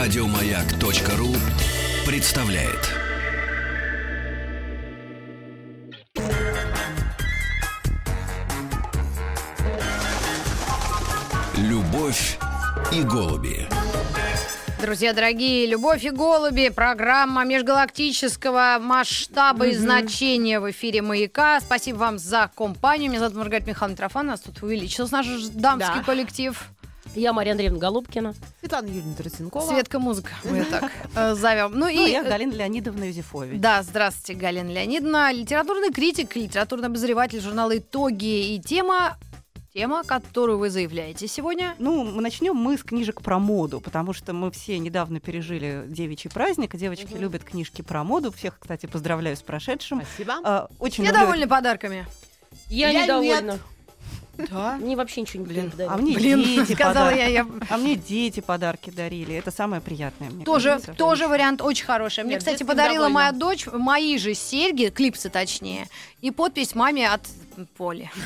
Радиомаяк.ру представляет. Любовь и голуби. Друзья дорогие, «Любовь и голуби» – программа межгалактического масштаба и значения в эфире «Маяка». Спасибо вам за компанию. Меня зовут Маргарита Михайловна Трофан. У нас тут увеличился наш дамский Да. коллектив. Я Мария Андреевна Голубкина. Светлана Юрьевна Тарасенкова. Светка музыка, мы ее так э, зовем. Ну Ну, и... я э, Галина Леонидовна Юзефович. Да, здравствуйте, Галина Леонидовна, литературный критик, литературный обозреватель журнала «Итоги». И тема, тема, которую вы заявляете сегодня. Ну, мы начнем мы с книжек про моду, потому что мы все недавно пережили девичий праздник, девочки Мгм. любят книжки про моду. Всех, кстати, поздравляю с прошедшим. Спасибо. А, очень Все люблю- довольны подарками? Я, Я недовольна. Да. Мне вообще ничего не Блин, подарили. А мне Блин, дети сказала я, я А мне дети подарки дарили. Это самое приятное. Мне Тоже, кажется. тоже вариант очень хороший. Мне, Нет, кстати, подарила довольна. моя дочь мои же серьги, клипсы точнее, и подпись маме от Поли.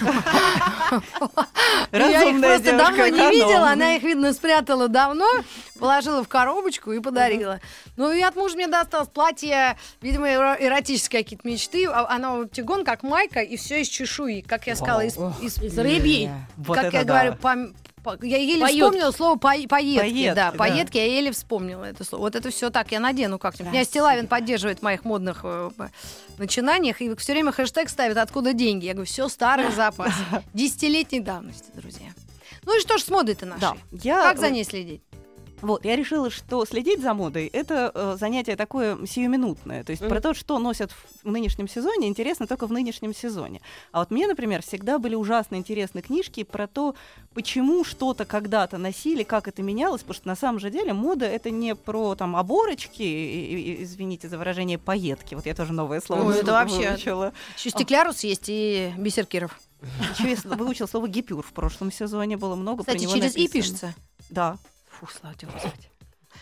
Я их просто давно не видела, она их, видно, спрятала давно, положила в коробочку и подарила. Ну и от мужа мне досталось платье, видимо, эро- эротические какие-то мечты. А- Оно вот тигон, как майка, и все из чешуи, как я сказала, из, рыбьей. Как я говорю, я еле Поётки. вспомнила слово по- поетки, Поетки, да, да. поетки, я еле вспомнила это слово. Вот это все так, я надену как-нибудь. Меня. Стилавин поддерживает в моих модных э, начинаниях и все время хэштег ставит «Откуда деньги?». Я говорю, все старый запас. Десятилетней давности, друзья. Ну и что ж с модой-то нашей? Да, я Как за ней следить? Вот, я решила, что следить за модой это э, занятие такое сиюминутное. То есть Мгм. про то, что носят в, нынешнем сезоне, интересно только в нынешнем сезоне. А вот мне, например, всегда были ужасно интересны книжки про то, почему что-то когда-то носили, как это менялось, потому что на самом же деле мода это не про там оборочки, и- и- и, извините за выражение, поетки. Вот я тоже новое слово Ой, это вообще- выучила. Еще стеклярус есть и бисеркиров. Еще я выучила слово гипюр в прошлом сезоне, было много про Кстати, него через «и» написано. пишется. Да. Фу, слава тебе, Господи.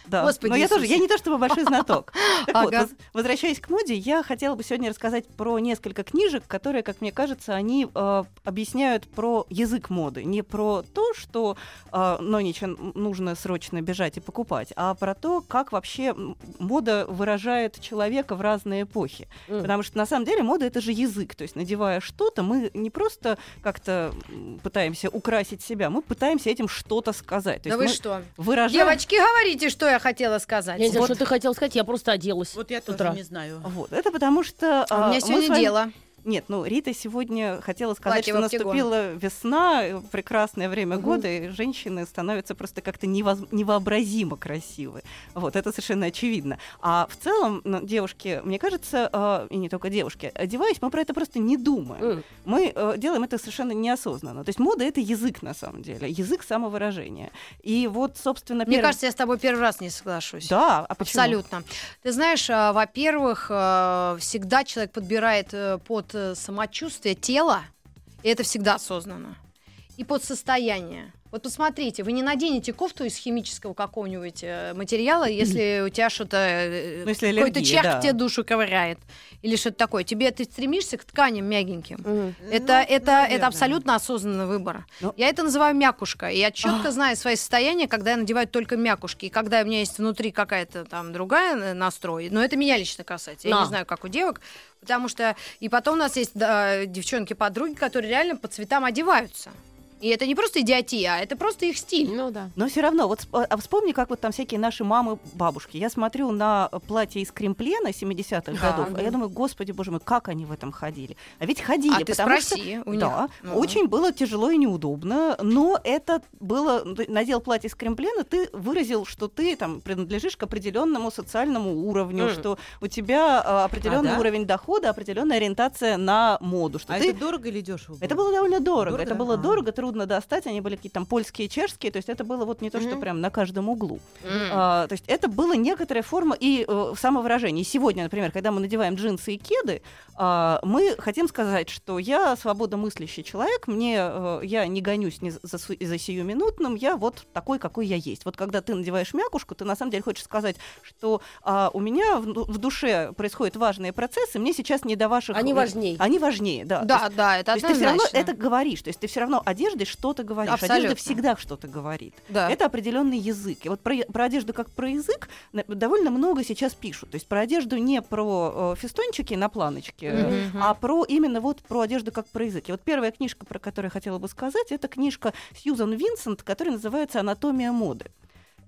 Да. Господи Но я тоже, Иисусе. я не то чтобы большой знаток. Так вот, Ага. воз- возвращаясь к моде, я хотела бы сегодня рассказать про несколько книжек, которые, как мне кажется, они э, объясняют про язык моды, не про то, что э, Нонича нужно срочно бежать и покупать, а про то, как вообще мода выражает человека в разные эпохи. М. Потому что на самом деле мода это же язык, то есть надевая что-то, мы не просто как-то пытаемся украсить себя, мы пытаемся этим что-то сказать. То Да вы что? выражаем Девочки, говорите, что я хотела сказать. Я не знаю, Вот. что ты хотел сказать, я просто оделась. Вот я с тоже утра. не знаю. Вот, это потому что... А у меня мы сегодня с вами- дело. Нет, ну, Рита сегодня хотела сказать, Платье что наступила весна, э, прекрасное время Мгм. года, и женщины становятся просто как-то невоз- невообразимо красивы. Вот, это совершенно очевидно. А в целом, ну, девушки, мне кажется, э, и не только девушки, одеваясь, мы про это просто не думаем. М. Мы э, делаем это совершенно неосознанно. То есть мода — это язык, на самом деле, язык самовыражения. И вот, собственно, Мне кажется, я с тобой первый раз не соглашусь. Да, а почему? Абсолютно. Ты знаешь, а, во-первых, а, всегда человек подбирает э, под э, самочувствие тела, и это всегда осознанно, и под состояние. Вот посмотрите, вы не наденете кофту из химического какого-нибудь э, материала, если у тебя что-то э, Ну, если какой-то чех да. тебе душу ковыряет или что-то такое. Тебе ты стремишься к тканям мягеньким. Мгм. Это, Ну, это, наверное. это абсолютно осознанный выбор. Ну. Я это называю мякушка. И я четко знаю свои состояния, когда я надеваю только мякушки. И когда у меня есть внутри какая-то там другая э, настрой. Но это меня лично касается. Я Да. не знаю, как у девок. Потому что... И потом у нас есть да, девчонки-подруги, которые реально по цветам одеваются. И это не просто идиотия, а это просто их стиль. Ну да. Но все равно, вот а вспомни, как вот там всякие наши мамы, бабушки. Я смотрю на платье из кремплена 70-х Да, годов, да. а я думаю, господи, боже мой, как они в этом ходили? А ведь ходили, А ты потому спроси что... у них. Да, Ну. очень было тяжело и неудобно, но это было... ну, ты надел платье из кремплена, ты выразил, что ты там принадлежишь к определенному социальному уровню, Мгм. что у тебя а, определенный А, да? уровень дохода, определенная ориентация на моду, что А ты это дорого или дешево? это было довольно дорого. Дорого, это было А. дорого, трудно достать. Они были какие-то там польские, чешские. То есть это было вот не то, что прям на каждом углу. А, то есть это была некоторая форма и э, самовыражения. И сегодня, например, когда мы надеваем джинсы и кеды, а, мы хотим сказать, что я свободомыслящий человек, мне э, я не гонюсь ни за, за сиюминутным, я вот такой, какой я есть. Вот когда ты надеваешь мякушку, ты на самом деле хочешь сказать, что а, у меня в, ду- в душе происходят важные процессы, мне сейчас не до ваших... Они важней. Они важнее, да. Да, да, это то есть ты все равно это говоришь, то есть ты все равно одеждой одеждой что-то говоришь. Абсолютно. Одежда всегда что-то говорит. Да. Это определенный язык. И вот про, про одежду как про язык довольно много сейчас пишут. То есть про одежду не про э, фестончики на планочке, Мгм. а про именно вот про одежду как про язык. И вот первая книжка, про которую я хотела бы сказать, это книжка Сьюзан Винсент, которая называется «Анатомия моды».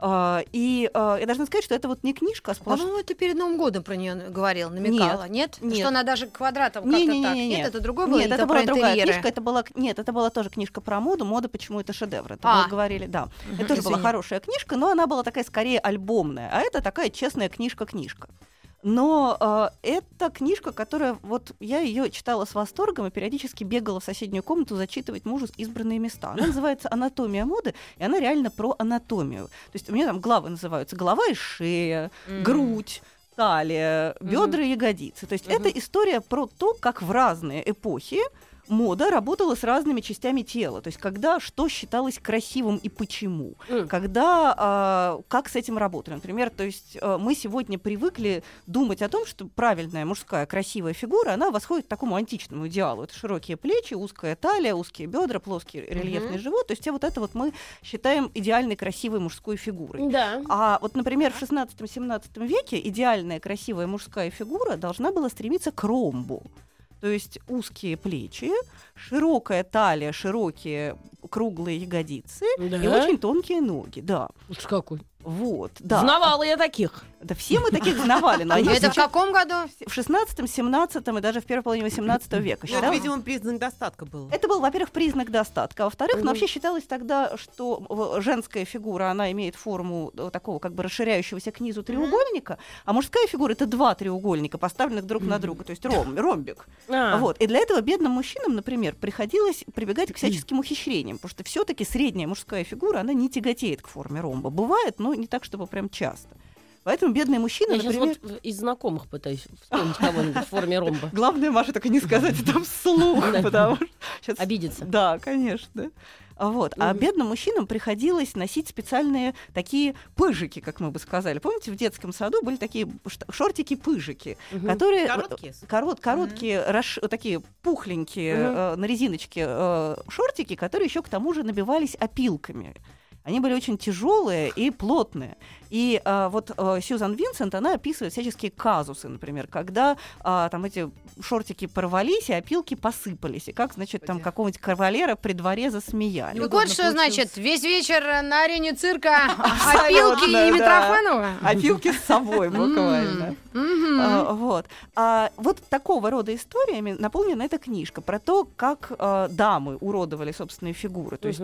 А, и а, я должна сказать, что это вот не книжка, а сплошная... По-моему, ты перед Новым годом про нее говорил, намекала, нет? нет. Что она даже квадратом Не, как-то не, не, так. не, Нет, нет. это другой был, Нет, это про была другая интерьеры? книжка. Это была, нет, это была тоже книжка про моду. Мода, почему это шедевр. Это А. мы говорили, да. Мгм, Это тоже была извини. хорошая книжка, но она была такая скорее альбомная. А это такая честная книжка-книжка. Но э, это книжка, которая вот я ее читала с восторгом и периодически бегала в соседнюю комнату зачитывать мужу избранные места. Она называется «Анатомия моды», и она реально про анатомию. То есть у меня там главы называются «Голова и шея», М. грудь, талия, бедра и ягодицы. То есть это история про то, как в разные эпохи мода работала с разными частями тела. То есть когда что считалось красивым и почему. М. Когда, а, как с этим работали. Например, то есть а, мы сегодня привыкли думать о том, что правильная мужская красивая фигура, она восходит к такому античному идеалу. Это широкие плечи, узкая талия, узкие бедра, плоский рельефный живот. То есть вот это вот мы считаем идеальной красивой мужской фигурой. Да. А вот, например, в 16-17 веке идеальная красивая мужская фигура должна была стремиться к ромбу. То есть узкие плечи, широкая талия, широкие круглые ягодицы Да. и очень тонкие ноги. Да, Уж какой. Вот, да. Знавала я таких. Да все мы таких знавали, но они Это в каком году? в 16 17 и даже в первой половине 18 века. Ну, это, считалось- видимо, признак достатка был. Это был, во-первых, признак достатка, а во-вторых, ну, вообще считалось тогда, что э, женская фигура, она имеет форму э, такого как бы расширяющегося к низу треугольника, а мужская фигура это два треугольника, поставленных друг на друга, то есть ром, ромбик. А, Вот. И для этого бедным мужчинам, например, приходилось прибегать к всяческим ухищрениям, потому что все-таки средняя мужская фигура, она не тяготеет к форме ромба. Бывает, но не так, чтобы прям часто. Поэтому бедные мужчины, Я сейчас например... вот из знакомых пытаюсь вспомнить кого-нибудь в форме ромба. Главное, Маша, только не сказать это вслух, потому что сейчас Обидеться. Да, конечно. А Вот. А бедным мужчинам приходилось носить специальные такие пыжики, как мы бы сказали. Помните, в детском саду были такие шортики-пыжики, Мгм. которые... Короткие? Корот, короткие, расш- вот такие пухленькие Мгм. э, на резиночке э, шортики, которые еще к тому же набивались опилками. Они были очень тяжелые и плотные. И э, вот э, Сьюзан Винсент, она описывает всяческие казусы, например, когда а, там эти шортики порвались, и опилки посыпались. И как, значит, там какого-нибудь кавалера при дворе засмеяли. Ну вот что получилось. значит, весь вечер на арене цирка Абсолютно, опилки и. Митрофанова? Опилки с собой буквально. А, вот. А, вот такого рода историями наполнена эта книжка про то, как а, дамы уродовали собственные фигуры, то есть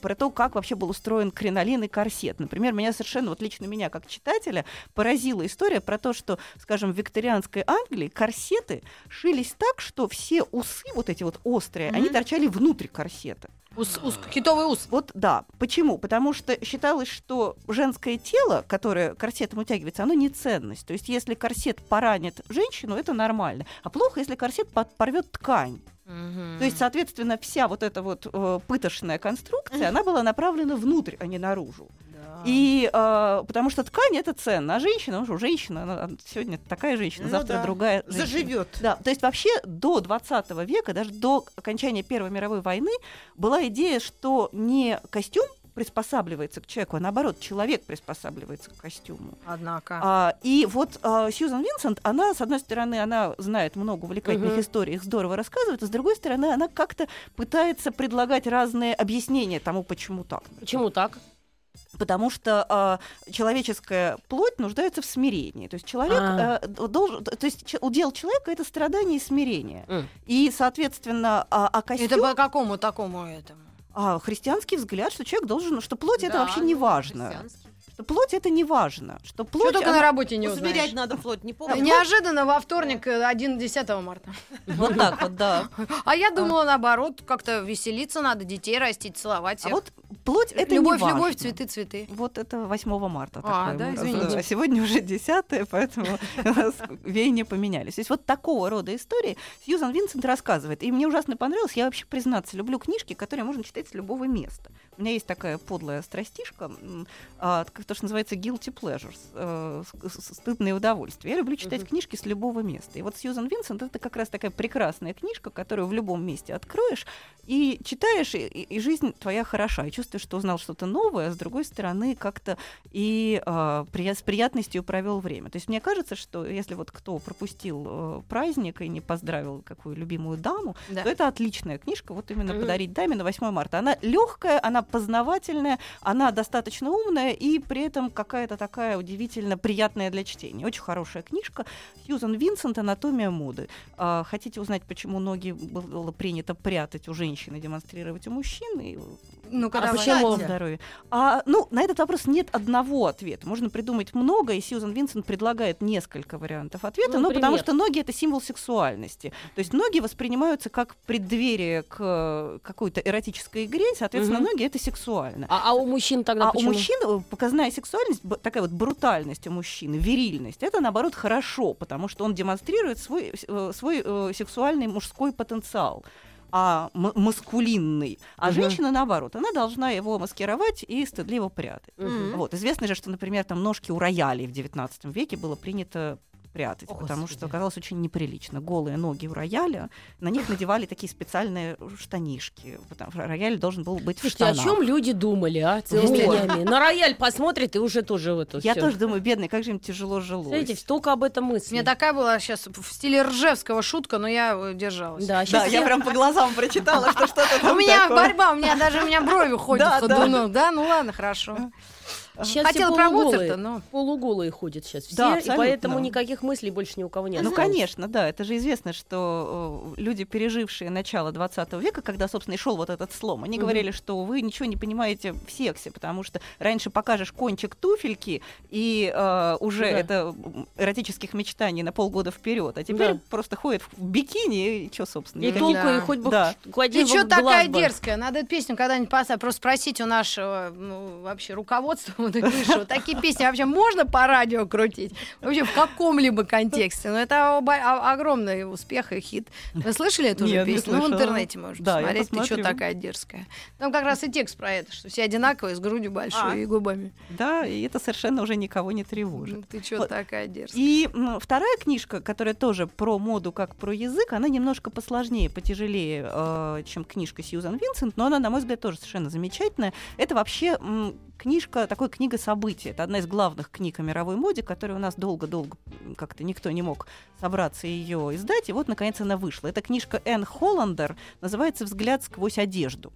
про то, как вообще был устроен кринолин и корсет. Например, меня совершенно, вот лично меня как читателя, поразила история про то, что, скажем, в викторианской Англии корсеты шились так, что все усы, вот эти вот острые, они Мгм. торчали внутрь корсета. Ус- ус- Китовый ус. Вот да. Почему? Потому что считалось, что женское тело, которое корсетом утягивается, оно не ценность. То есть если корсет поранит женщину, это нормально. А плохо, если корсет порвет ткань. То есть, соответственно, вся вот эта вот э, пытошная конструкция, она была направлена внутрь, а не наружу. И э, потому что ткань это ценно, а женщина, что, женщина, она сегодня такая женщина, Ну завтра да. другая. женщина. Заживет. Да, то есть вообще до 20 века, даже до окончания Первой мировой войны, была идея, что не костюм приспосабливается к человеку, а наоборот, человек приспосабливается к костюму. Однако. А, и вот а, Сьюзан Винсент, она, с одной стороны, она знает много увлекательных Мгм. историй, их здорово рассказывает, а с другой стороны, она как-то пытается предлагать разные объяснения тому, почему так. Почему так? Потому что а, человеческая плоть нуждается в смирении. То есть человек А. э, должен, то есть удел человека это страдание и смирение. М. И, соответственно, а, а костюм, Это по какому такому этому? а, христианский взгляд, что человек должен, что плоть это Да, вообще не важно, что плоть это не важно, что Что плоть только она- на работе не Усмирять узнаешь. надо плоть, не помню. Неожиданно во вторник, э, 1-10 марта. вот так вот, да. А я думала, наоборот, как-то веселиться надо, детей растить, целовать А вот плоть это любовь, не важно. любовь, цветы, цветы. Вот это 8 марта. А, такое да, извините. А сегодня уже 10 поэтому у нас веяния поменялись. То есть вот такого рода истории Сьюзан Винсент рассказывает. И мне ужасно понравилось. Я вообще, признаться, люблю книжки, которые можно читать с любого места. У меня есть такая подлая страстишка, а, то, что называется guilty pleasures, э, стыдные удовольствия. Я люблю читать книжки с любого места. И вот Сьюзан Винсент это как раз такая прекрасная книжка, которую в любом месте откроешь и читаешь, и, и- жизнь твоя хороша, и чувствуешь, что узнал что-то новое, а с другой стороны как-то и а, прия- с приятностью провел время. То есть мне кажется, что если вот кто пропустил э, праздник и не поздравил какую любимую даму, Да. то это отличная книжка, вот именно Мгм. подарить даме на 8 марта. Она легкая, она познавательная, она достаточно умная и при этом какая-то такая удивительно приятная для чтения. Очень хорошая книжка. Сьюзан Винсент «Анатомия моды». А, хотите узнать, почему ноги было принято прятать у женщин и демонстрировать у мужчин? И Ну-ка, А давай. почему? Кстати. здоровья. А, ну, на этот вопрос нет одного ответа. Можно придумать много, и Сьюзан Винсент предлагает несколько вариантов ответа. Ну, Ну, потому что ноги это символ сексуальности. То есть ноги воспринимаются как преддверие к э, какой-то эротической игре, соответственно, Мгм. ноги это сексуально. А, а у мужчин тогда А почему? у мужчин э, показная сексуальность, такая вот брутальность у мужчины, вирильность, это наоборот хорошо, потому что он демонстрирует свой, э, свой э, сексуальный мужской потенциал. А маскулинный. А Мгм. женщина, наоборот, она должна его маскировать и стыдливо прятать. Мгм. Вот. Известно же, что, например, там ножки у роялей в XIX веке было принято прятать, О, потому Господи. что оказалось очень неприлично. Голые ноги у рояля, на них надевали такие специальные штанишки, потому что рояль должен был быть в Слушайте, о штанах. чем люди думали, а? Целыми Вот. днями. На рояль посмотрит и уже тоже в эту Я тоже думаю, бедный, как же им тяжело жилось. Знаете, столько об этом У мыслей. меня такая была сейчас в стиле Ржевского шутка, но я э, держалась. Да, я прям по глазам прочитала, что что-то У меня борьба, у меня даже у меня брови ходят Да, да. ходуном. Да, ну ладно, хорошо. Сейчас Хотела про Моцарта, но... полуголые ходят сейчас все, Да, и поэтому никаких мыслей больше ни у кого нет. Ну, осталось. конечно, да. Это же известно, что э, люди, пережившие начало 20 века, когда, собственно, и шел вот этот слом, они Мгм. говорили, что вы ничего не понимаете в сексе, потому что раньше покажешь кончик туфельки, и э, уже Да. это эротических мечтаний на полгода вперед, а теперь Да. просто ходит в бикини, и что, собственно, И никаких- толку, и хоть бы Да. в что такая бы. дерзкая? Надо эту песню когда-нибудь поставить. Просто спросить у нашего ну, вообще руководства вот их высшего. Такие песни вообще можно по радио крутить? Вообще в каком-либо контексте. Ну, это огромный успех и хит. Вы слышали эту же песню? Ну, в интернете можете Да, посмотреть. Ты что такая дерзкая? Там как раз и текст про это, что все одинаковые, с грудью большой А. и губами. Да, и это совершенно уже никого не тревожит. Ну, Ты что Вот. такая дерзкая? И м, вторая книжка, которая тоже про моду как про язык, она немножко посложнее, потяжелее, э, чем книжка Сьюзан Винсент, но она, на мой взгляд, тоже совершенно замечательная. Это вообще м, книжка, такой книга событий. Это одна из главных книг о мировой моде, которая у нас долго-долго как-то никто не мог собраться ее издать. И вот, наконец, она вышла. Это книжка Энн Холландер, называется «Взгляд сквозь одежду».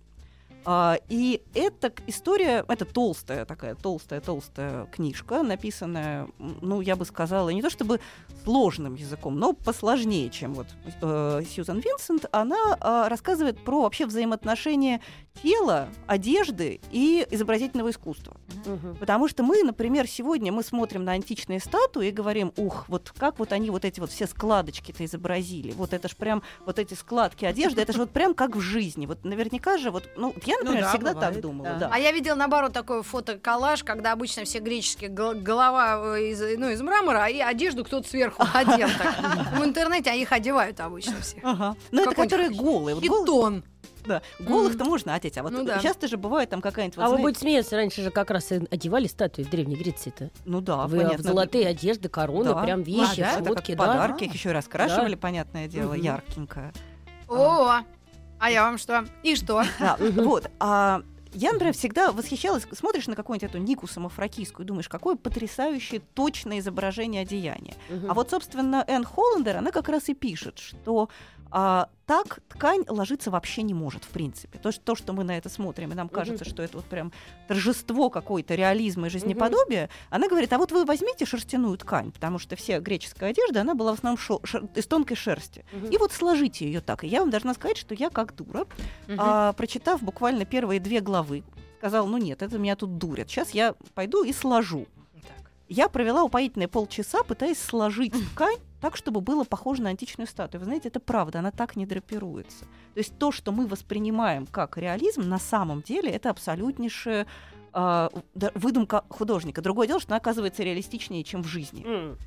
А, и эта история, это толстая такая, толстая-толстая книжка, написанная, ну, я бы сказала, не то чтобы сложным языком, но посложнее, чем вот э, Сьюзан Винсент. Она а, рассказывает про вообще взаимоотношения тела, одежды и изобразительного искусства. Мгм. Потому что мы, например, сегодня мы смотрим на античные статуи и говорим, ух, вот как вот они вот эти вот все складочки-то изобразили. Вот это ж прям, вот эти складки одежды, это же вот прям как в жизни. Вот наверняка же, вот, ну, я, Ну например, да, всегда бывает, так думала, да. да. А я видела, наоборот, такой фотоколлаж, когда обычно все греческие гол- голова э, из, ну, из мрамора, и одежду кто-то сверху одел. В интернете они их одевают обычно все. Ну, это которые голые. Гол- Хитон. Да. Голых-то можно одеть, а вот Ну да. часто же бывает там какая-нибудь... вот А вы знаете- будете смеяться, раньше же как раз и одевали статуи в Древней Греции-то. Ну да, Вы понятно. в золотые одежды, короны, Да. прям вещи, А, да? Как да. подарки, их еще раскрашивали, понятное дело, Мгм. яркенько. О, а я вам что? И что? Да, вот. А я, например, всегда восхищалась, смотришь на какую-нибудь эту Нику самофракийскую, думаешь, какое потрясающее точное изображение одеяния. Мгм. А вот, собственно, Энн Холландер, она как раз и пишет, что а, так ткань ложиться вообще не может, в принципе. То, что, то, что мы на это смотрим, и нам кажется, что это вот прям торжество какое-то реализма и жизнеподобия, она говорит, а вот вы возьмите шерстяную ткань, потому что вся греческая одежда, она была в основном шо- шер- из тонкой шерсти. Мгм. И вот сложите ее так. И я вам должна сказать, что я как дура, Мгм. а, прочитав буквально первые две главы, сказала, ну нет, это меня тут дурят. Сейчас я пойду и сложу. Я провела упоительные полчаса, пытаясь сложить ткань так, чтобы было похоже на античную статую. Вы знаете, это правда, она так не драпируется. То есть то, что мы воспринимаем как реализм, на самом деле это абсолютнейшая да, выдумка художника. Другое дело, что она оказывается реалистичнее, чем в жизни. М.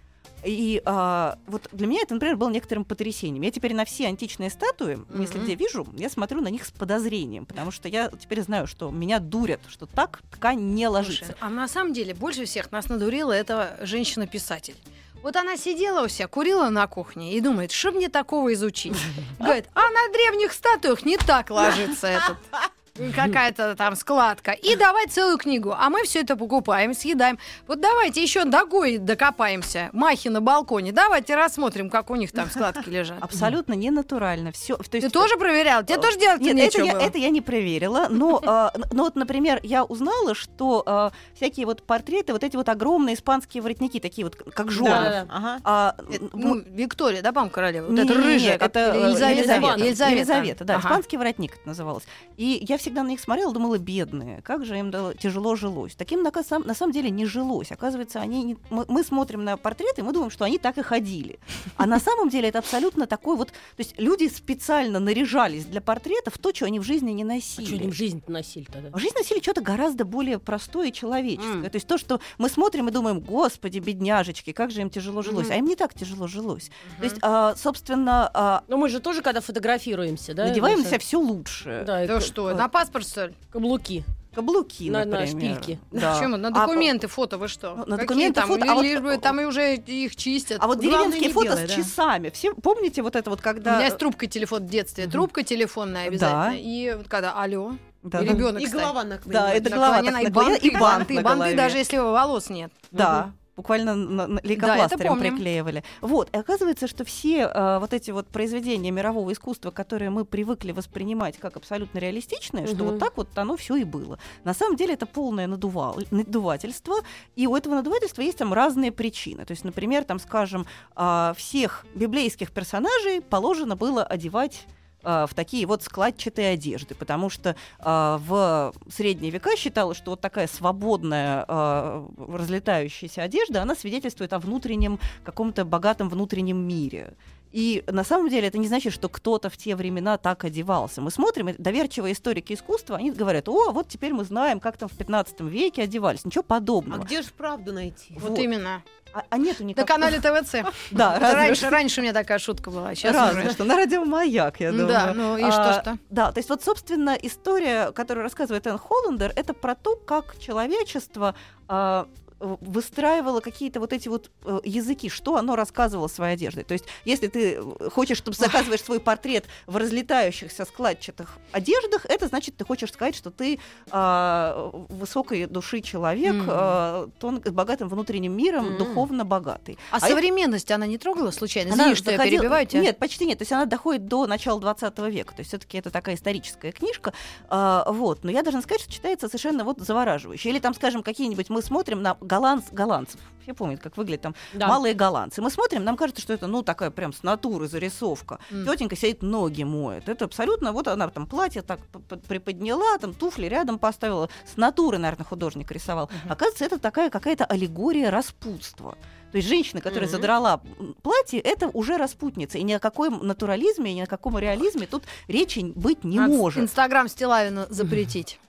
И а, вот для меня это, например, было некоторым потрясением. Я теперь на все античные статуи, если Мгм. где вижу, я смотрю на них с подозрением, потому что я теперь знаю, что меня дурят, что так ткань не ложится. Слушай, а на самом деле больше всех нас надурила эта женщина-писатель. Вот она сидела у себя, курила на кухне и думает, что мне такого изучить? Говорит, а на древних статуях не так ложится этот какая-то там складка. И давай целую книгу. А мы все это покупаем, съедаем. Вот давайте еще ногой докопаемся. Махи на балконе. Давайте рассмотрим, как у них там складки лежат. Абсолютно не натурально. Все, то Ты есть, тоже проверял? Тебе э, тоже делать Нет, это нечего я, было? это я не проверила, но, н- но вот, например, я узнала, что а, всякие вот портреты, вот эти вот огромные испанские воротники, такие вот, как жёрнов, Да. Ага. а, Это, м, ну, Виктория, да, по королева? Вот Не, это рыжая, как- это э, Елизавета. Елизавета. Елизавета, да, Ага. испанский воротник это называлось. И я всегда на них смотрела, думала, бедные, как же им да, тяжело жилось. Таким на, на самом деле не жилось. Оказывается, они не- мы, мы смотрим на портреты, и мы думаем, что они так и ходили. А на самом деле это абсолютно такой вот... То есть люди специально наряжались для портретов то, что они в жизни не А носили. что им жизнь носили тогда? В жизни носили что-то гораздо более простое и человеческое. М. То есть то, что мы смотрим и думаем, господи, бедняжечки, как же им тяжело жилось. Мгм. А им не так тяжело жилось. То есть, а, собственно, а, Но мы же тоже, когда фотографируемся, да? надеваем на Маша? себя все лучшее. Да, Да к- что, на паспорт, что ли? каблуки. Каблуки, На- на например. шпильки. Да. Почему? На А, документы, фото, вы что? На Какие документы, там? фото, а вот- Лишь бы там и уже их чистят. А вот Главное, деревенские не фото белое, с да. часами. Все помните вот это вот, У когда... меня есть трубка телефон в детстве. Мгм. Трубка телефонная Да. обязательно. И вот когда алло, Да, и да. ребенок И стоит. голова Да, наклонена. это голова Наклонена, и банты, и бант банты, на банты, голове. даже если волос нет. Да. Буквально на- на- лейкопластырем помню. приклеивали. Вот. И оказывается, что все э, вот эти вот произведения мирового искусства, которые мы привыкли воспринимать как абсолютно реалистичные, что Мгм. вот так вот оно все и было. На самом деле это полное надувал, надувательство. И у этого надувательства есть там разные причины. То есть, например, там, скажем, а, всех библейских персонажей положено было одевать в такие вот складчатые одежды, потому что а, в средние века считалось, что вот такая свободная а, разлетающаяся одежда, она свидетельствует о внутреннем, каком-то богатом внутреннем мире. И на самом деле это не значит, что кто-то в те времена так одевался. Мы смотрим, доверчивые историки искусства, они говорят, о, вот теперь мы знаем, как там в 15 веке одевались. Ничего А подобного. где же правду найти? Вот, Вот. именно. А, а нету На никакого... канале ТВЦ. Да, раньше, что. раньше у меня такая шутка была. Сейчас Разве уже. что. На радио «Маяк», я думаю. Да, ну и А, что что? Да, то есть вот, собственно, история, которую рассказывает Энн Холландер, это про то, как человечество а, выстраивало какие-то вот эти вот э, языки, что оно рассказывало своей одеждой. То есть, если ты э, хочешь, чтобы заказываешь свой портрет в разлетающихся складчатых одеждах, это значит, ты хочешь сказать, что ты а, высокой души человек, Мгм. а, тон- богатым внутренним миром, Мгм. духовно богатый. А а современность она не трогала случайно? Она Извини, что я заходила- перебиваю тебя. Нет, почти нет. То есть она доходит до начала 20 века. То есть все-таки это такая историческая книжка. А, вот. Но я должна сказать, что читается совершенно вот завораживающе. Или там, скажем, какие-нибудь мы смотрим на голландц, голландцев. Все помнят, как выглядят там Да. малые голландцы. Мы смотрим, нам кажется, что это, ну, такая прям с натуры зарисовка. М. Тетенька сидит, ноги моет. Это абсолютно, вот она там платье так приподняла, там туфли рядом поставила. С натуры, наверное, художник рисовал. Оказывается, это такая какая-то аллегория распутства. То есть женщина, которая Мгм. задрала платье, это уже распутница. И ни о каком натурализме, ни о каком реализме тут речи быть не Надо может. Инстаграм Стилавина запретить.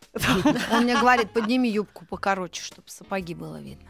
Он мне говорит, подними юбку покороче, чтобы сапоги было видно.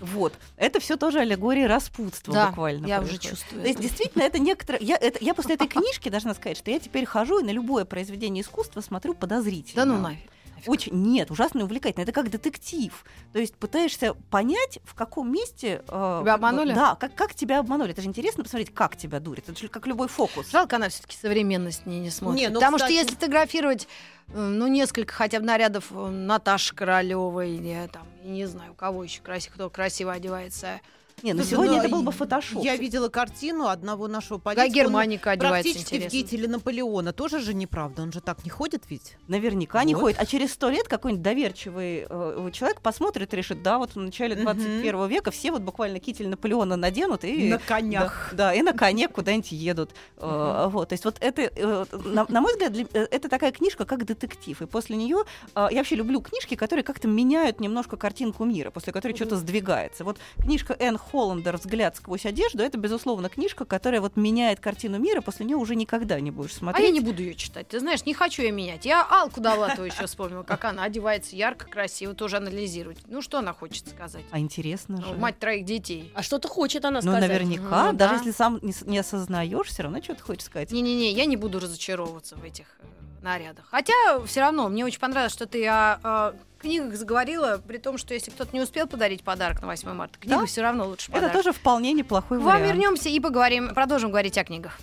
Вот. Это все тоже аллегория распутства Да, буквально. я уже происходит. чувствую. То есть, действительно, это некоторое... Я, это, я после этой книжки должна сказать, что я теперь хожу и на любое произведение искусства смотрю подозрительно. Да ну нафиг. Очень нет, ужасно увлекательно. Это как детектив. То есть пытаешься понять, в каком месте... э, Тебя обманули? Да, как, как тебя обманули. Это же интересно посмотреть, как тебя дурят. Это же как любой фокус. Жалко, она все-таки современность не, не смотрит. Не, ну, Потому кстати- что если фотографировать, э, ну, несколько хотя бы нарядов э, Наташи Королевой или там, я не знаю, у кого еще красиво, кто красиво одевается, Не, ну Слушай, сегодня ну, это был бы фотошоп. Я видела картину одного нашего политика. он германика одевается, Практически в интересно. кителе Наполеона. Тоже же неправда. Он же так не ходит ведь. Наверняка не Вот. ходит. А через сто лет какой-нибудь доверчивый э, человек посмотрит и решит, да, вот в начале Мгм. 21 века все вот буквально китель Наполеона наденут и... На конях. Да, да, и на коне куда-нибудь едут. Э, Вот, то есть вот это, э, на, на мой взгляд, для- э, это такая книжка, как детектив. И после нее я вообще люблю книжки, которые как-то меняют немножко картинку мира, после которой что-то сдвигается. Вот книжка Энн Холландер «Взгляд сквозь одежду» — это, безусловно, книжка, которая вот меняет картину мира, после нее уже никогда не будешь А смотреть. я не буду ее читать. Ты знаешь, не хочу ее менять. Я Алку Довлатову еще вспомнила, как она одевается ярко, красиво, тоже анализировать. Ну, что она хочет сказать? А интересно Ну, же. Мать троих детей. А что-то хочет она Ну, сказать. наверняка, Ну, даже да. если сам не, с- не осознаешь, все равно что-то хочешь сказать. Не-не-не, я не буду разочаровываться в этих э, нарядах. Хотя все равно мне очень понравилось, что ты о, о книгах заговорила, при том, что если кто-то не успел подарить подарок на 8 марта, книга Да. все равно лучше Это подарок. тоже вполне неплохой К вам вариант. вернемся и поговорим, продолжим говорить о книгах.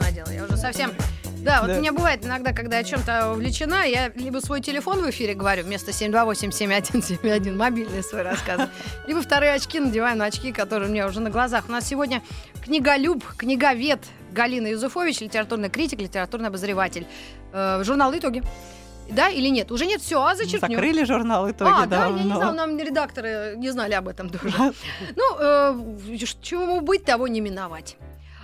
Надела, я уже совсем... Да, вот у меня бывает иногда, когда я чем-то увлечена, я либо свой телефон в эфире говорю вместо 728-7171, мобильный свой рассказ, либо вторые очки надеваю на очки, которые у меня уже на глазах. У нас сегодня книголюб, книговед Галина Юзуфович, литературный критик, литературный обозреватель. Э, журнал «Итоги». Да или нет? Уже нет, все, а зачеркнем. Закрыли журнал итоги А, да, я не знала, нам редакторы не знали об этом тоже. Ну, э, чему быть, того не миновать.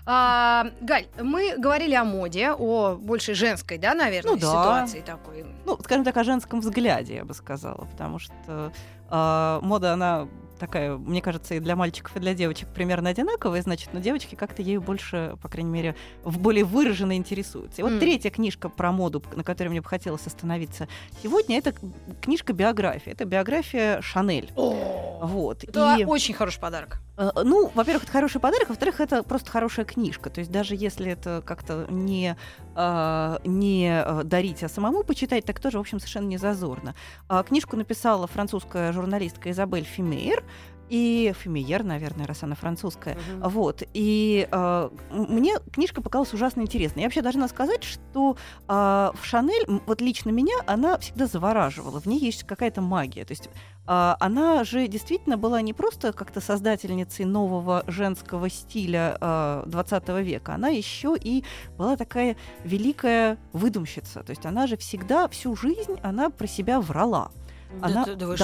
А, Галь, мы говорили о моде, о большей женской, да, наверное, Ну да. ситуации такой. Ну, скажем так, о женском взгляде, я бы сказала, потому что а, мода, она такая, мне кажется, и для мальчиков, и для девочек примерно одинаковая, значит, но девочки как-то ею больше, по крайней мере, в более выраженно интересуются. И вот М. третья книжка про моду, на которой мне бы хотелось остановиться сегодня, это книжка биография. Это биография Шанель. Вот. Это И- очень хороший подарок. Э, Ну, во-первых, это хороший подарок, во-вторых, это просто хорошая книжка. То есть даже если это как-то не, э, не э, дарить, а самому почитать, так тоже, в общем, совершенно не зазорно. А Книжку написала французская журналистка Изабель Фимейер. И Фимейер, наверное, раз она французская. Вот. И э, мне книжка показалась ужасно интересной. Я вообще должна сказать, что э, в Шанель, вот лично меня, она всегда завораживала. В ней есть какая-то магия. То есть а, она же действительно была не просто как-то создательницей нового женского стиля а, 20 века, она еще и была такая великая выдумщица. То есть она же всегда, всю жизнь, она про себя врала. Она, да, да вы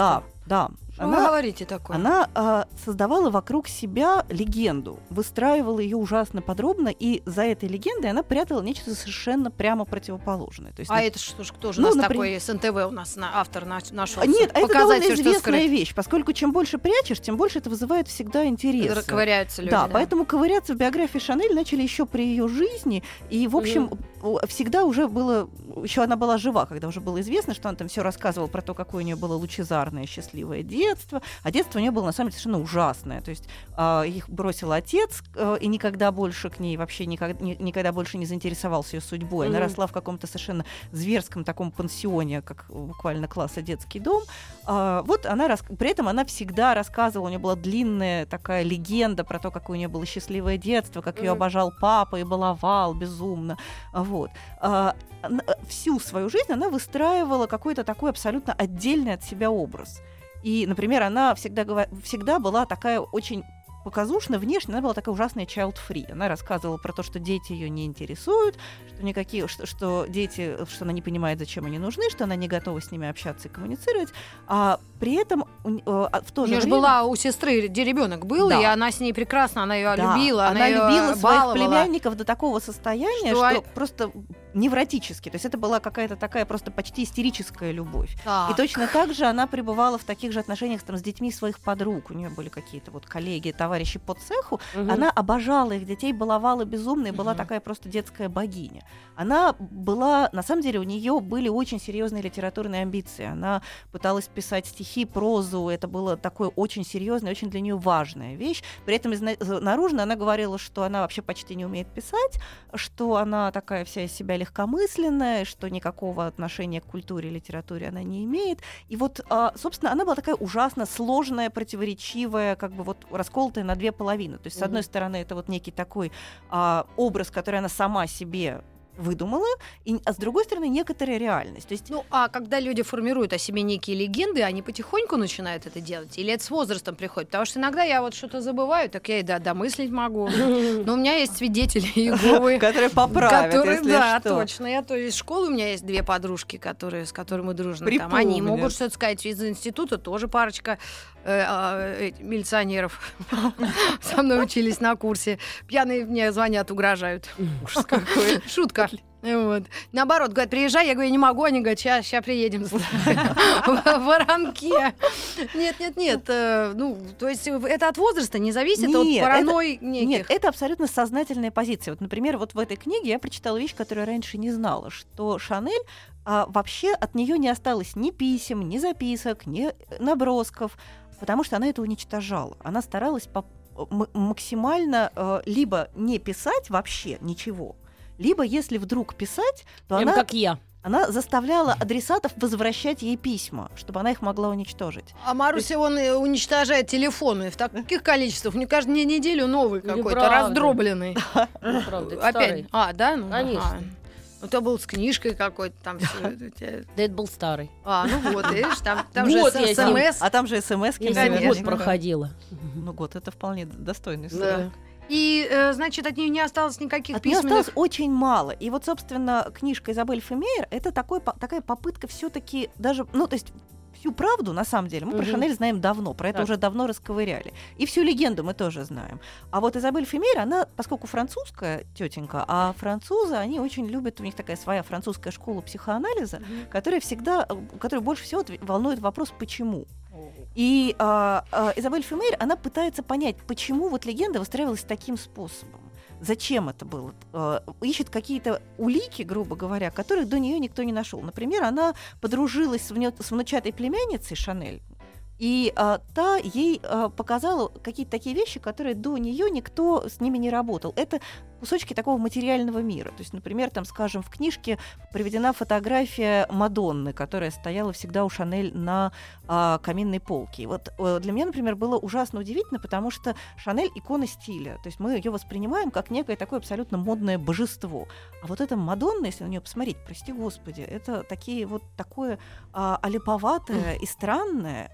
да, что? да. Что вы Она, говорите такое? она а, создавала вокруг себя легенду, выстраивала ее ужасно подробно, и за этой легендой она прятала нечто совершенно прямо противоположное. То есть, А это что ж, кто же Ну, у нас например- такой с НТВ у нас на, автор наш, нашел? А Нет, это Показать довольно что известная вещь, поскольку чем больше прячешь, тем больше это вызывает всегда интерес. Ковыряются люди. да, поэтому ковыряться в биографии Шанель начали еще при ее жизни, и в общем о- всегда уже было, еще она была жива, когда уже было известно, что она там все рассказывала про то, какое у нее было лучезарное, счастливое детство, а детство у нее было на самом деле совершенно ужасное, то есть а, их бросил отец э, и никогда больше к ней вообще никогда, никогда больше не заинтересовался ее судьбой, она Мгм. росла в каком-то совершенно зверском таком пансионе, как буквально класса детский дом. А, вот она рас... при этом она всегда рассказывала, у нее была длинная такая легенда про то, какое у нее было счастливое детство, как ее Мгм. обожал папа и баловал безумно. Вот. А, н- всю свою жизнь она выстраивала какой-то такой абсолютно отдельный от себя образ. И, например, она всегда, всегда была такая очень показушно внешне, она была такая ужасная child-free. Она рассказывала про то, что дети ее не интересуют, что никакие, что, что дети, что она не понимает, зачем они нужны, что она не готова с ними общаться и коммуницировать. А при этом э, а в то У же нее же время... была у сестры, где ребенок был, Да. и она с ней прекрасно, она ее Да, любила, она, её любила своих баловала. племянников до такого состояния, Что что, просто невротически. То есть это была какая-то такая просто почти истерическая любовь. Так. И точно так же она пребывала в таких же отношениях там, с детьми своих подруг. У нее были какие-то вот коллеги, товарищи по цеху. Мгм. Она обожала их детей, баловала безумно и была Мгм. такая просто детская богиня. Она была, на самом деле, у нее были очень серьезные литературные амбиции. Она пыталась писать стихи, прозу. Это было такое очень серьезное, очень для нее важная вещь. При этом наружно она говорила, что она вообще почти не умеет писать, что она такая вся из себя легкомысленная, что никакого отношения к культуре и литературе она не имеет. И вот, а, собственно, она была такая ужасно сложная, противоречивая, как бы вот расколотая на две половины. То есть, с одной стороны, это вот некий такой а, образ, который она сама себе выдумала, и, а с другой стороны некоторая реальность. То есть Ну, а когда люди формируют о себе некие легенды, они потихоньку начинают это делать? Или это с возрастом приходит? Потому что иногда я вот что-то забываю, так я и да, домыслить могу. Но у меня есть свидетели Иеговы. которые поправят, Которые, если да, что. точно. Я то из школы у меня есть две подружки, которые, с которыми мы дружно. Там, они могут что-то сказать. Из института тоже парочка э, а, эти, милиционеров со мной учились на курсе. Пьяные мне звонят, угрожают. Шутка. Вот. Наоборот, говорят, приезжай, я говорю, не могу, они говорят, сейчас, сейчас приедем в воронке. Нет, нет, нет. э, Ну, то есть это от возраста не зависит, от Нет, паранойй Нет, это абсолютно сознательная позиция. Вот, например, вот в этой книге я прочитала вещь, которую я раньше не знала, что Шанель а, вообще от нее не осталось ни писем, ни записок, ни набросков, потому что она это уничтожала. Она старалась максимально э, либо не писать вообще ничего, либо если вдруг писать, то Прям она, как я. она заставляла адресатов возвращать ей письма, чтобы она их могла уничтожить. А Маруся, он э, уничтожает телефоны в таких количествах. Мне кажется, не неделю новый какой-то, Неправда. раздробленный. Ну, правда, это Опять. А, да? Ну, Конечно. Ну, то был с книжкой какой-то там. Да это был старый. А, ну вот, видишь, там, там же смс. А там же смс Я год проходила. Ну, год это вполне достойный срок. И, э, значит, от нее не осталось никаких От нее письменных... осталось очень мало. И вот, собственно, книжка Изабель Фемейер это такой, такая попытка все-таки даже, ну, то есть всю правду, на самом деле, мы про Мгм. Шанель знаем давно, про это Так. уже давно расковыряли. И всю легенду мы тоже знаем. А вот Изабель Фемейер, она, поскольку французская тетенька, а французы, они очень любят, у них такая своя французская школа психоанализа, которая всегда, э, которая больше всего волнует вопрос «почему?». И а, а, Изабель Фюмейр, она пытается понять, почему вот легенда выстраивалась таким способом. Зачем это было? Э, Ищет какие-то улики, грубо говоря, которых до нее никто не нашел. Например, она подружилась с, вне- с внучатой племянницей Шанель, и а, та ей а, показала какие-то такие вещи, которые до нее никто с ними не работал. Это кусочки такого материального мира. То есть, например, там, скажем, в книжке приведена фотография Мадонны, которая стояла всегда у Шанель на а, каминной полке. И вот э, для меня, например, было ужасно удивительно, потому что Шанель икона стиля. То есть мы ее воспринимаем как некое такое абсолютно модное божество. А вот эта Мадонна, если на нее посмотреть, прости господи, это такие вот такое а, олиповатое и странное,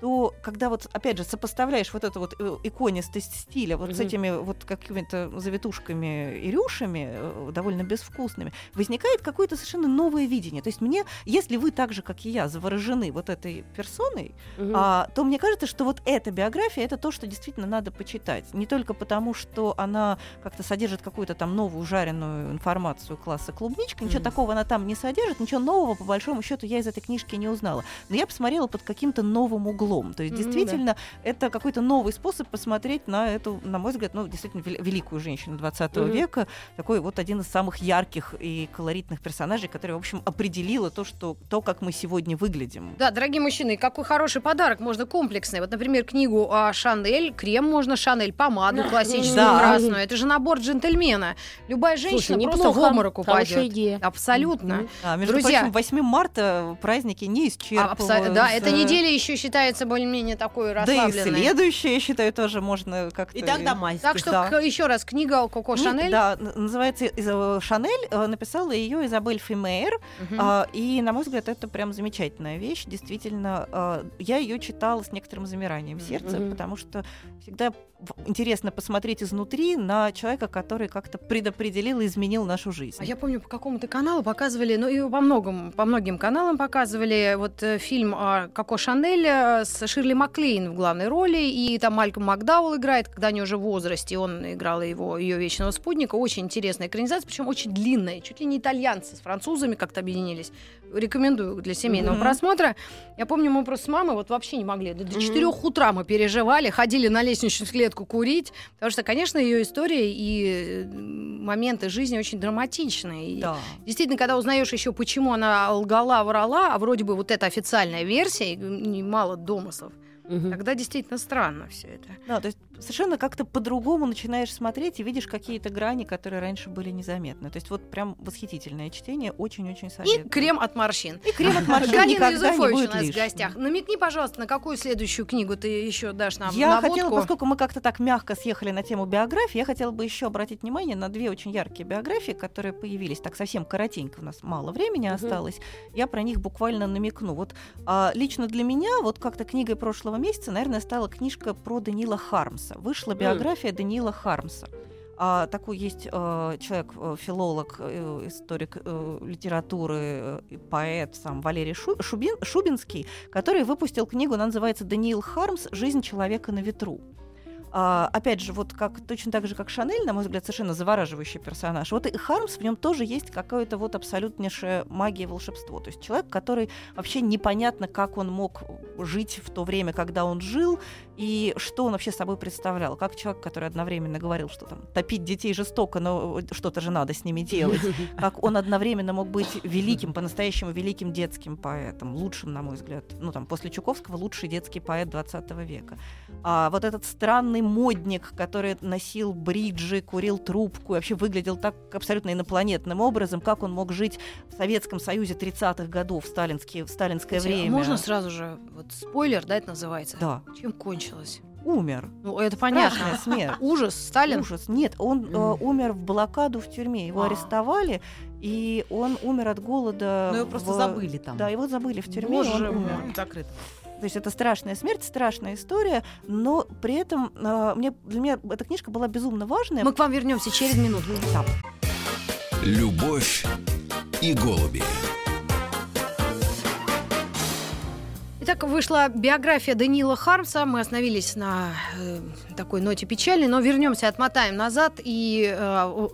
что когда вот, опять же, сопоставляешь вот эту вот э, иконистость стиля вот с Мгм. этими вот какими-то завитушками и рюшами, э, довольно безвкусными, возникает какое-то совершенно новое видение. То есть мне, если вы так же, как и я, заворожены вот этой персоной, Мгм. а, то мне кажется, что вот эта биография это то, что действительно надо почитать. Не только потому, что она как-то содержит какую-то там новую жареную информацию класса клубничка, ничего Мгм. такого она там не содержит, ничего нового, по большому счету, я из этой книжки не узнала. Но я посмотрела под каким-то новым углом. То есть, Мгм, да. действительно, это какой-то новый способ посмотреть на эту, на мой взгляд, ну, действительно вел- великую женщину 20 Мгм. века, такой вот один из самых ярких и колоритных персонажей, который, в общем, определила то, что, то, как мы сегодня выглядим. Да, дорогие мужчины, какой хороший подарок, можно комплексный. Вот, например, книгу о Шанель, крем можно Шанель, помаду классическую Да. красную. Это же набор джентльмена. Любая женщина Слушай, просто в обморок упадет. Абсолютно. А, между Друзья. прочим, 8 марта праздники не исчерпываются. абсо- Да, эта неделя еще считается более-менее такой Да и расслабленной. следующее, я считаю, тоже можно как-то... И так до майских. Так что Да. к- еще раз, книга о Коко Ну, Шанель. Да, называется из- э, Шанель, э, написала ее Изабель Фимейер, Мгм. а, и, на мой взгляд, это прям замечательная вещь. Действительно, а, я ее читала с некоторым замиранием сердца, Мгм. потому что всегда интересно посмотреть изнутри на человека, который как-то предопределил и изменил нашу жизнь. А я помню, по какому-то каналу показывали, ну и по многим, по многим каналам показывали вот э, фильм о Коко Шанель с Ширли Маклейн в главной роли, и там Мальком Макдауэлл играет, когда они уже в возрасте, он играл его, ее вечного спутника. Очень интересная экранизация, причем очень длинная, чуть ли не итальянцы с французами как-то объединились. Рекомендую для семейного Мгм. просмотра. Я помню, мы просто с мамой вот вообще не могли. До до четырех утра мы переживали, ходили на лестничную клетку курить, потому что, конечно, ее история и моменты жизни очень драматичные. И Да. Действительно, когда узнаешь еще, почему она лгала, врала, а вроде бы вот это официальная версия, и немало домыслов, Мгм. тогда действительно странно все это. Да, то есть совершенно как-то по-другому начинаешь смотреть и видишь какие-то грани, которые раньше были незаметны. То есть вот прям восхитительное чтение, очень-очень И советую. крем от морщин. И крем от морщин Галина Юзефович у нас в лишним. гостях. Намекни, пожалуйста, на какую следующую книгу ты еще дашь нам Я наводку? хотела, поскольку мы как-то так мягко съехали на тему биографии, я хотела бы еще обратить внимание на две очень яркие биографии, которые появились так совсем коротенько, у нас мало времени Мгм. осталось. Я про них буквально намекну. Вот а, лично для меня, вот как-то книгой прошлого месяца, наверное, стала книжка про Данила Хармса. Вышла биография Данила Хармса. А, такой есть э, человек, э, филолог, э, историк э, литературы, э, поэт сам Валерий Шу- Шубин, Шубинский, который выпустил книгу, она называется «Даниил Хармс. Жизнь человека на ветру». А, опять же, вот как точно так же, как Шанель, на мой взгляд, совершенно завораживающий персонаж. Вот и Хармс в нем тоже есть какое-то вот абсолютнейшее магия и волшебство. То есть человек, который вообще непонятно, как он мог жить в то время, когда он жил, и что он вообще собой представлял. Как человек, который одновременно говорил, что там топить детей жестоко, но что-то же надо с ними делать. Как он одновременно мог быть великим, по-настоящему великим детским поэтом, лучшим, на мой взгляд. Ну, там, после Чуковского лучший детский поэт 20 века. А вот этот странный модник, который носил бриджи, курил трубку, и вообще выглядел так абсолютно инопланетным образом, как он мог жить в Советском Союзе 30-х годов, в, сталинские, в сталинское Кстати, а время. Можно сразу же, вот спойлер, да, это называется? Да, Чем кончилось? умер. Ну, это понятно. Страшная смерть. Ужас, Сталин. Ужас. Нет, он э, Мгм. умер в блокаду в тюрьме. Его А. арестовали, и он умер от голода. Но его просто в- забыли там. Да, его забыли в тюрьме, Боже он умер. мой. Закрыто. То есть это страшная смерть, страшная история, но при этом э, мне, для меня эта книжка была безумно важная. Мы к вам вернемся через минуту. Любовь и голуби. Итак, вышла биография Данила Хармса. Мы остановились на э, такой ноте печальной, но вернемся, отмотаем назад и э,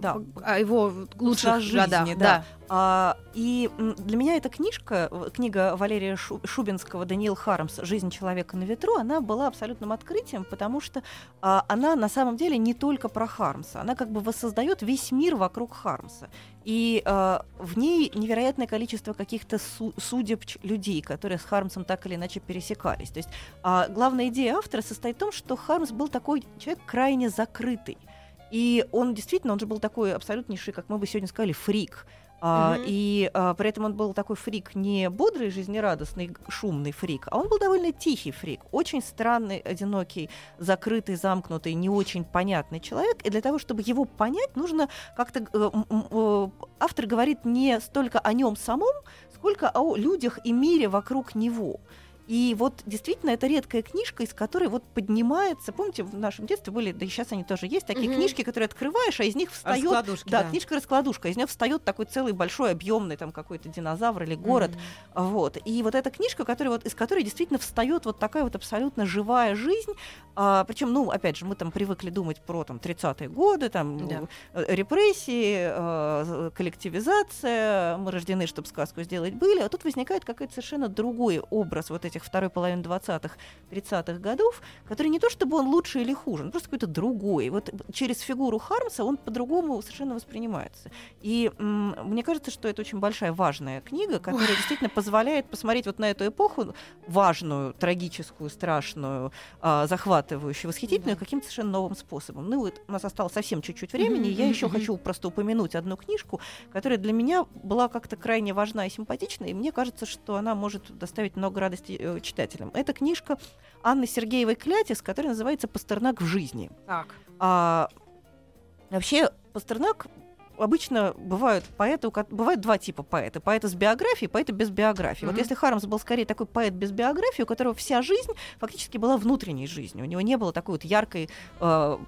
Да. о его лучших жизни, годах. да. А, и для меня эта книжка, книга Валерия Шу- Шубинского «Даниил Хармс. Жизнь человека на ветру», она была абсолютным открытием, потому что а, она на самом деле не только про Хармса, она как бы воссоздает весь мир вокруг Хармса. И а, в ней невероятное количество каких-то су- судеб людей, которые с Хармсом так или иначе пересекались. То есть а, главная идея автора состоит в том, что Хармс был такой человек крайне закрытый. И он действительно, он же был такой абсолютнейший, как мы бы сегодня сказали, фрик. А, Мгм. и а, при этом он был такой фрик не бодрый, жизнерадостный, шумный фрик, а он был довольно тихий фрик, очень странный, одинокий, закрытый, замкнутый, не очень понятный человек. И для того, чтобы его понять, нужно как-то... э, э, автор говорит не столько о нем самом, сколько о людях и мире вокруг него. И вот действительно это редкая книжка, из которой вот поднимается, помните, в нашем детстве были, да и сейчас они тоже есть, такие Мгм. книжки, которые открываешь, а из них встает да, да. книжка-раскладушка. Из нее встает такой целый большой объемный там какой-то динозавр или город. Вот. И вот эта книжка, которая, вот, из которой действительно встает вот такая вот абсолютно живая жизнь. А, причем, ну, опять же, мы там привыкли думать про там 30-е годы, там Да. э, репрессии, э, коллективизация, мы рождены, чтобы сказку сделать были. А тут возникает какой-то совершенно другой образ вот этих второй половины 20-х, 30-х годов, который не то чтобы он лучше или хуже, он просто какой-то другой. Вот через фигуру Хармса он по-другому совершенно воспринимается. И м, мне кажется, что это очень большая важная книга, которая действительно позволяет посмотреть вот на эту эпоху важную, трагическую, страшную, а, захватывающую, восхитительную каким-то совершенно новым способом. Ну вот у нас осталось совсем чуть-чуть времени. Я еще хочу просто упомянуть одну книжку, которая для меня была как-то крайне важна и симпатична, и мне кажется, что она может доставить много радости э, читателям. Это книжка Анны Сергеевой Клятис, которая называется «Пастернак в жизни». Так. А, вообще Пастернак обычно бывают поэты, бывают два типа поэты. Поэты с биографией, поэты без биографии. Вот Мгм. если Хармс был скорее такой поэт без биографии, у которого вся жизнь фактически была внутренней жизнью. У него не было такой вот яркой э,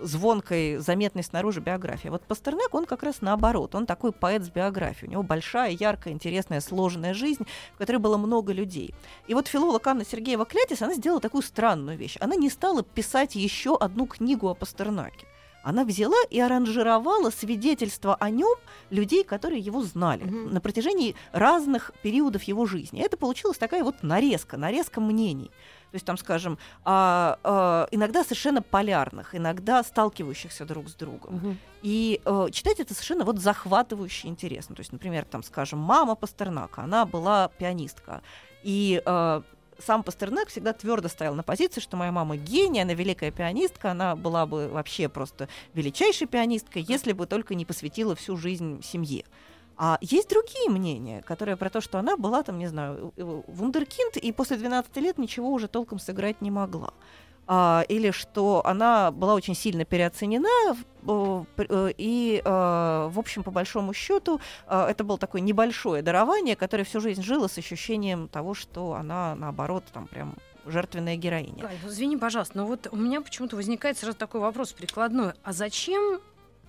звонкой, заметной снаружи биографии. Вот Пастернак, он как раз наоборот. Он такой поэт с биографией. У него большая, яркая, интересная, сложная жизнь, в которой было много людей. И вот филолог Анна Сергеева Клятис, она сделала такую странную вещь. Она не стала писать еще одну книгу о Пастернаке. Она взяла и аранжировала свидетельства о нем людей, которые его знали Мгм. на протяжении разных периодов его жизни. Это получилась такая вот нарезка, нарезка мнений. То есть там, скажем, а, а, иногда совершенно полярных, иногда сталкивающихся друг с другом. Мгм. И э, читать это совершенно вот захватывающе интересно. То есть, например, там, скажем, мама Пастернака, она была пианистка. И э, сам Пастернак всегда твердо стоял на позиции, что моя мама гений, она великая пианистка, она была бы вообще просто величайшей пианисткой, если бы только не посвятила всю жизнь семье. А есть другие мнения, которые про то, что она была там, не знаю, э, вундеркинд, и после 12 лет ничего уже толком сыграть не могла. А, или что она была очень сильно переоценена, э, э, и, э, в общем, по большому счету, э, это было такое небольшое дарование, которое всю жизнь жило с ощущением того, что она, наоборот, там прям жертвенная героиня. Галь, извини, пожалуйста, но вот у меня почему-то возникает сразу такой вопрос прикладной. А зачем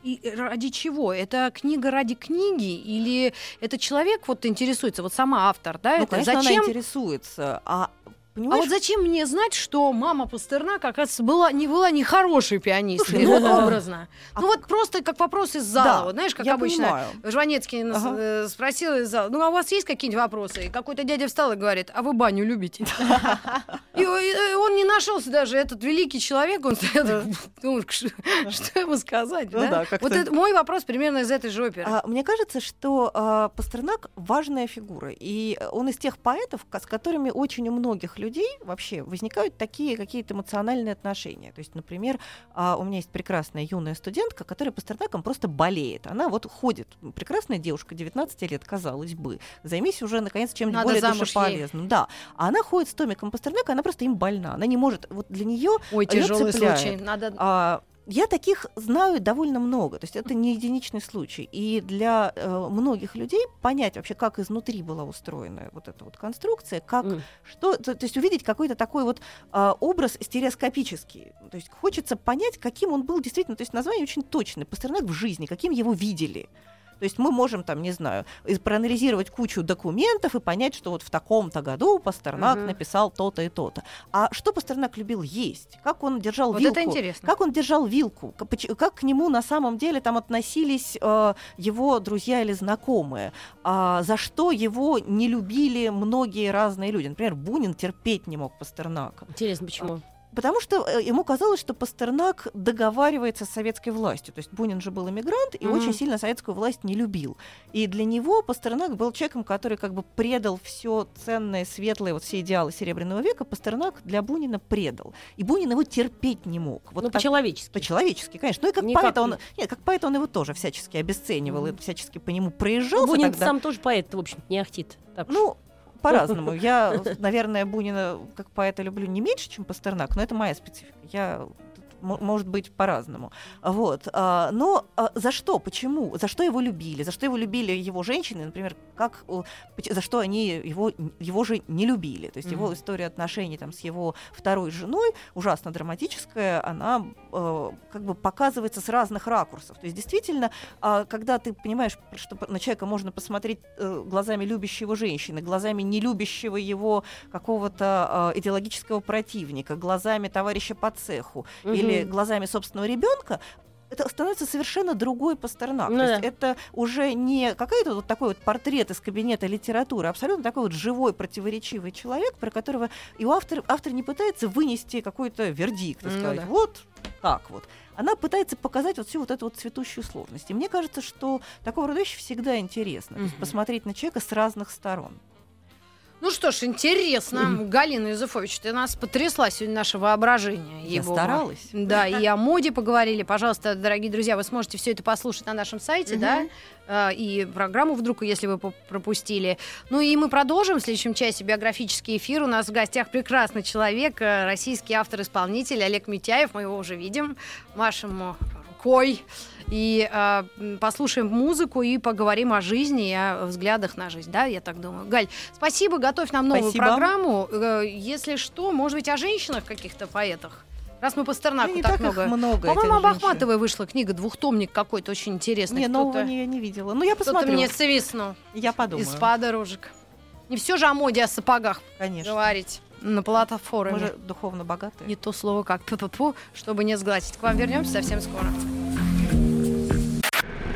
и ради чего? Это книга ради книги или это человек вот интересуется, вот сама автор, да? Ну, это конечно, зачем? она интересуется. А А понимаешь, вот зачем мне знать, что мама Пастернак, оказывается, была, не была не хорошей пианисткой, вот ну, а- образно. а ну вот просто как вопрос из зала, Да, вот знаешь, как я обычно понимаю. Жванецкий нас, Ага. э, спросил из зала, ну а у вас есть какие-нибудь вопросы? И какой-то дядя встал и говорит, а вы баню любите? И о- и он не нашелся даже, этот великий человек, он стоял, думаешь, что ему сказать, Ну да? Вот мой вопрос примерно из этой же оперы. А, мне кажется, что а, Пастернак важная фигура, и он из тех поэтов, с которыми очень у многих людей вообще возникают такие какие-то эмоциональные отношения. То есть, например, а, у меня есть прекрасная юная студентка, которая Пастернаком просто болеет. Она вот ходит, прекрасная девушка, 19 лет, казалось бы. Займись уже, наконец, чем-нибудь более замуж ей. душеполезным. Да. А она ходит с томиком Пастернака, она просто им больна. Она не может, вот для нее Ой, тяжелый цепляет. случай. Надо а, я таких знаю довольно много. То есть это не единичный случай. И для э, многих людей понять вообще, как изнутри была устроена вот эта вот конструкция, как М. что, то, то есть увидеть какой-то такой вот а, образ стереоскопический. То есть хочется понять, каким он был действительно. То есть название очень точное. Пастернак в жизни, каким его видели. То есть мы можем там, не знаю, из- проанализировать кучу документов и понять, что вот в таком-то году Пастернак Мгм. написал то-то и то-то. А что Пастернак любил есть? Как он держал Вот вилку? это интересно. Как он держал вилку? Как к нему на самом деле там относились э, его друзья или знакомые? А, за что его не любили многие разные люди? Например, Бунин терпеть не мог Пастернака. Интересно, почему? Потому что э, ему казалось, что Пастернак договаривается с советской властью. То есть Бунин же был эмигрант и Мгм. очень сильно советскую власть не любил. И для него Пастернак был человеком, который как бы предал все ценное, светлое, вот все идеалы Серебряного века. Пастернак для Бунина предал. И Бунин его терпеть не мог. Вот ну, по-человечески. по-человечески, конечно. Ну и как Не поэт как он... Нет, как поэт он его тоже всячески обесценивал Мгм. и всячески по нему Ну, проезжался Бунин тогда. сам тоже поэт, в общем не ахтит. Так. Ну, по-разному. Я, наверное, Бунина как поэта люблю не меньше, чем Пастернак, но это моя специфика. Я может быть по-разному. Вот. а, Но а, за что? Почему? За что его любили? За что его любили его женщины? Например, как, за что они его, его же не любили? То есть его Мгм. история отношений там, с его второй женой, ужасно драматическая, она э, как бы показывается с разных ракурсов. То есть действительно, а, когда ты понимаешь, что на человека можно посмотреть э, глазами любящего женщины, глазами не любящего его какого-то идеологического противника, глазами товарища по цеху Мгм. или глазами собственного ребенка, это становится совершенно другой Пастернак. Ну То есть да. это уже не какой-то вот такой вот портрет из кабинета литературы, а абсолютно такой вот живой, противоречивый человек, про которого и автор, автор не пытается вынести какой-то вердикт и Ну сказать, да. вот так вот. Она пытается показать вот всю вот эту вот цветущую сложность. И мне кажется, что такого рода вещи всегда интересно. То есть посмотреть на человека с разных сторон. Ну что ж, интересно. Галина Юзефович, ты нас потрясла сегодня наше воображение. Я ей-богу. старалась. Да, и о моде поговорили. Пожалуйста, дорогие друзья, вы сможете все это послушать на нашем сайте, Мгм. да, э, и программу вдруг, если вы пропустили. Ну и мы продолжим в следующем часе биографический эфир. У нас в гостях прекрасный человек, э, российский автор-исполнитель Олег Митяев. Мы его уже видим. Машем рукой. И э, послушаем музыку и поговорим о жизни и о взглядах на жизнь, да, я так думаю. Галь, спасибо, готовь нам новую Спасибо. программу. Э, если что, может быть, о женщинах каких-то поэтах. Раз мы Пастернаку Ну, не так, так много. много. По-моему, об. Ахматовой вышла книга, двухтомник какой-то очень интересный. Не, нового Кто-то, не, не видела. Ну, я кто-то посмотрю. мне свистнул Я подумаю. из подорожек. Не все же о моде, о сапогах Конечно. говорить на платформе. Мы же духовно богатые. Не то слово как пу чтобы не сглазить. К вам вернемся совсем скоро.